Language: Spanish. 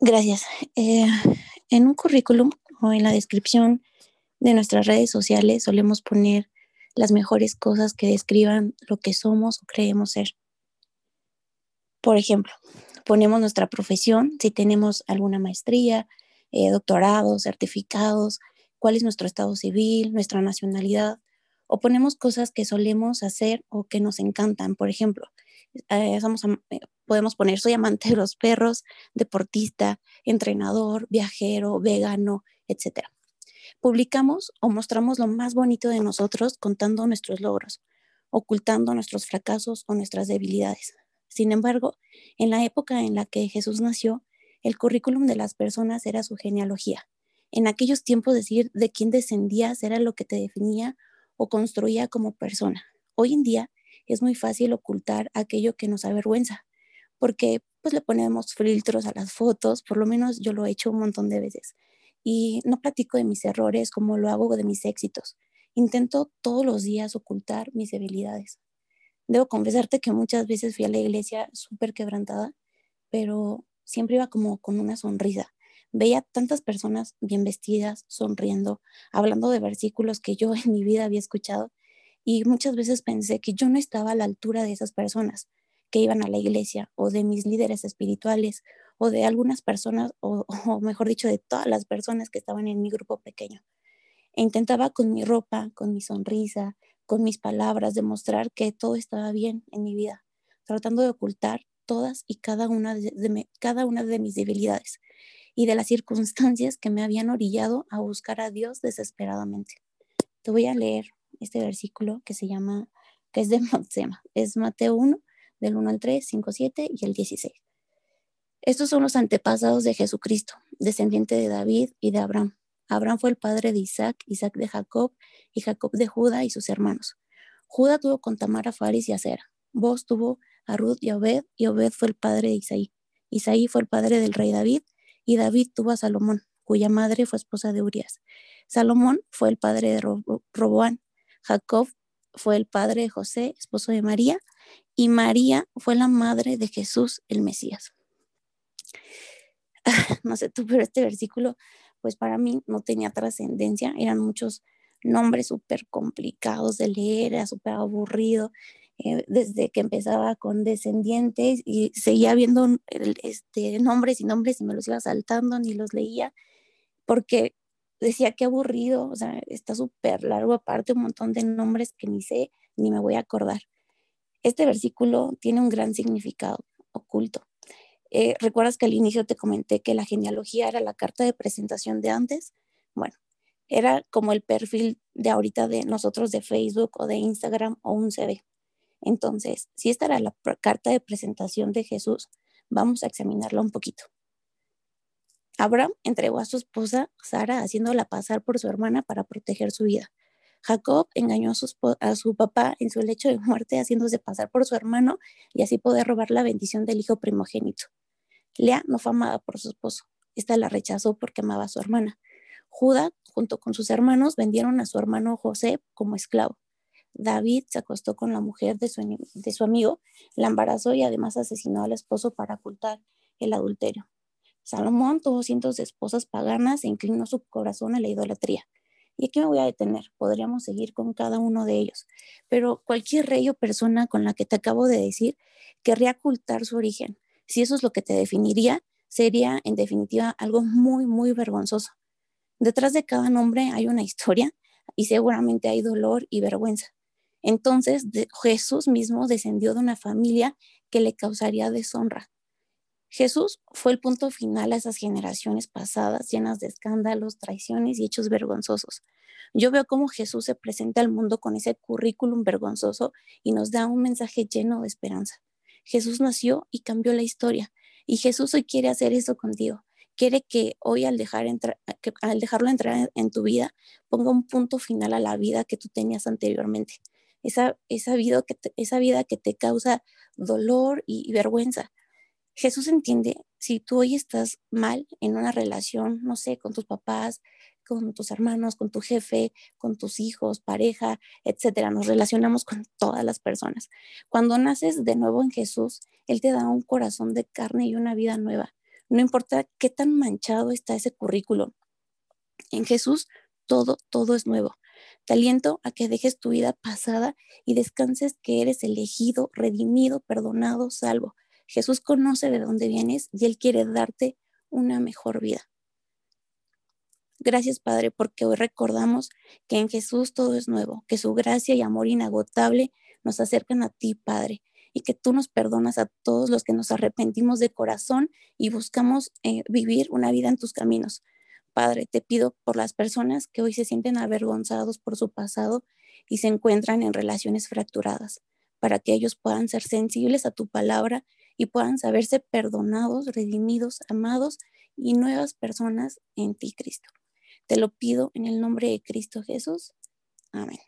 Gracias. Eh, en un currículum o en la descripción de nuestras redes sociales solemos poner las mejores cosas que describan lo que somos o creemos ser. Por ejemplo, ponemos nuestra profesión, si tenemos alguna maestría, eh, doctorado, certificados, cuál es nuestro estado civil, nuestra nacionalidad, o ponemos cosas que solemos hacer o que nos encantan. Por ejemplo, eh, eh, podemos poner soy amante de los perros, deportista, entrenador, viajero, vegano, etc. Publicamos o mostramos lo más bonito de nosotros contando nuestros logros, ocultando nuestros fracasos o nuestras debilidades. Sin embargo, en la época en la que Jesús nació, el currículum de las personas era su genealogía. En aquellos tiempos decir de quién descendías era lo que te definía o construía como persona. Hoy en día es muy fácil ocultar aquello que nos avergüenza, porque pues le ponemos filtros a las fotos, por lo menos yo lo he hecho un montón de veces. Y no platico de mis errores como lo hago de mis éxitos. Intento todos los días ocultar mis debilidades. Debo confesarte que muchas veces fui a la iglesia súper quebrantada, pero siempre iba como con una sonrisa. Veía tantas personas bien vestidas, sonriendo, hablando de versículos que yo en mi vida había escuchado y muchas veces pensé que yo no estaba a la altura de esas personas que iban a la iglesia o de mis líderes espirituales o de algunas personas o, mejor dicho de todas las personas que estaban en mi grupo pequeño. E intentaba con mi ropa, con mi sonrisa, con mis palabras demostrar que todo estaba bien en mi vida, tratando de ocultar todas y cada una de, cada una de mis debilidades y de las circunstancias que me habían orillado a buscar a Dios desesperadamente. Te voy a leer este versículo que se llama, que es de Matsema, es Mateo 1, del 1 al 3, 5, 7 y el 16. Estos son los antepasados de Jesucristo, descendiente de David y de Abraham. Abraham fue el padre de Isaac, Isaac de Jacob y Jacob de Judá y sus hermanos. Judá tuvo con Tamar a Faris y a Sera. Vos tuvo a Ruth y a Obed, y Obed fue el padre de Isaí. Isaí fue el padre del rey David, y David tuvo a Salomón, cuya madre fue esposa de Urias. Salomón fue el padre de Roboán. Jacob fue el padre de José, esposo de María, y María fue la madre de Jesús, el Mesías. no sé tú, pero este versículo, pues para mí no tenía trascendencia, eran muchos nombres súper complicados de leer, era súper aburrido. Eh, desde que empezaba con descendientes y seguía viendo este, nombres y nombres y me los iba saltando, ni los leía, porque decía que aburrido, o sea, está súper largo, aparte un montón de nombres que ni sé ni me voy a acordar. Este versículo tiene un gran significado oculto. Eh, ¿Recuerdas que al inicio te comenté que la genealogía era la carta de presentación de antes? Bueno, era como el perfil de ahorita de nosotros de Facebook o de Instagram o un CV. Entonces, si esta era la carta de presentación de Jesús, vamos a examinarla un poquito. Abraham entregó a su esposa Sara haciéndola pasar por su hermana para proteger su vida. Jacob engañó a su, a su, papá en su lecho de muerte haciéndose pasar por su hermano y así poder robar la bendición del hijo primogénito. Lea no fue amada por su esposo. Esta la rechazó porque amaba a su hermana. Judá, junto con sus hermanos, vendieron a su hermano José como esclavo. David se acostó con la mujer de su, de su amigo, la embarazó y además asesinó al esposo para ocultar el adulterio. Salomón tuvo cientos de esposas paganas e inclinó su corazón a la idolatría. Y aquí me voy a detener, podríamos seguir con cada uno de ellos, pero cualquier rey o persona con la que te acabo de decir querría ocultar su origen. Si eso es lo que te definiría, sería en definitiva algo muy, muy vergonzoso. Detrás de cada nombre hay una historia y seguramente hay dolor y vergüenza. Entonces Jesús mismo descendió de una familia que le causaría deshonra. Jesús fue el punto final a esas generaciones pasadas llenas de escándalos, traiciones y hechos vergonzosos. Yo veo cómo Jesús se presenta al mundo con ese currículum vergonzoso y nos da un mensaje lleno de esperanza. Jesús nació y cambió la historia y Jesús hoy quiere hacer eso contigo. Quiere que hoy al, dejar al dejarlo entrar en tu vida ponga un punto final a la vida que tú tenías anteriormente esa, esa, vida, que te, esa vida que te causa dolor y, vergüenza. Jesús entiende si tú hoy estás mal en una relación, no sé, con tus papás, con tus hermanos, con tu jefe, con tus hijos, pareja, etcétera. Nos relacionamos con todas las personas. Cuando naces de nuevo en Jesús, Él te da un corazón de carne y una vida nueva. No importa qué tan manchado está ese currículo. En Jesús todo, todo es nuevo. Te aliento a que dejes tu vida pasada y descanses que eres elegido, redimido, perdonado, salvo. Jesús conoce de dónde vienes y Él quiere darte una mejor vida. Gracias, Padre, porque hoy recordamos que en Jesús todo es nuevo, que su gracia y amor inagotable nos acercan a ti, Padre, y que tú nos perdonas a todos los que nos arrepentimos de corazón y buscamos eh, vivir una vida en tus caminos. Padre, te pido por las personas que hoy se sienten avergonzados por su pasado y se encuentran en relaciones fracturadas, para que ellos puedan ser sensibles a tu palabra y puedan saberse perdonados, redimidos, amados y nuevas personas en ti, Cristo. Te lo pido en el nombre de Cristo Jesús. Amén.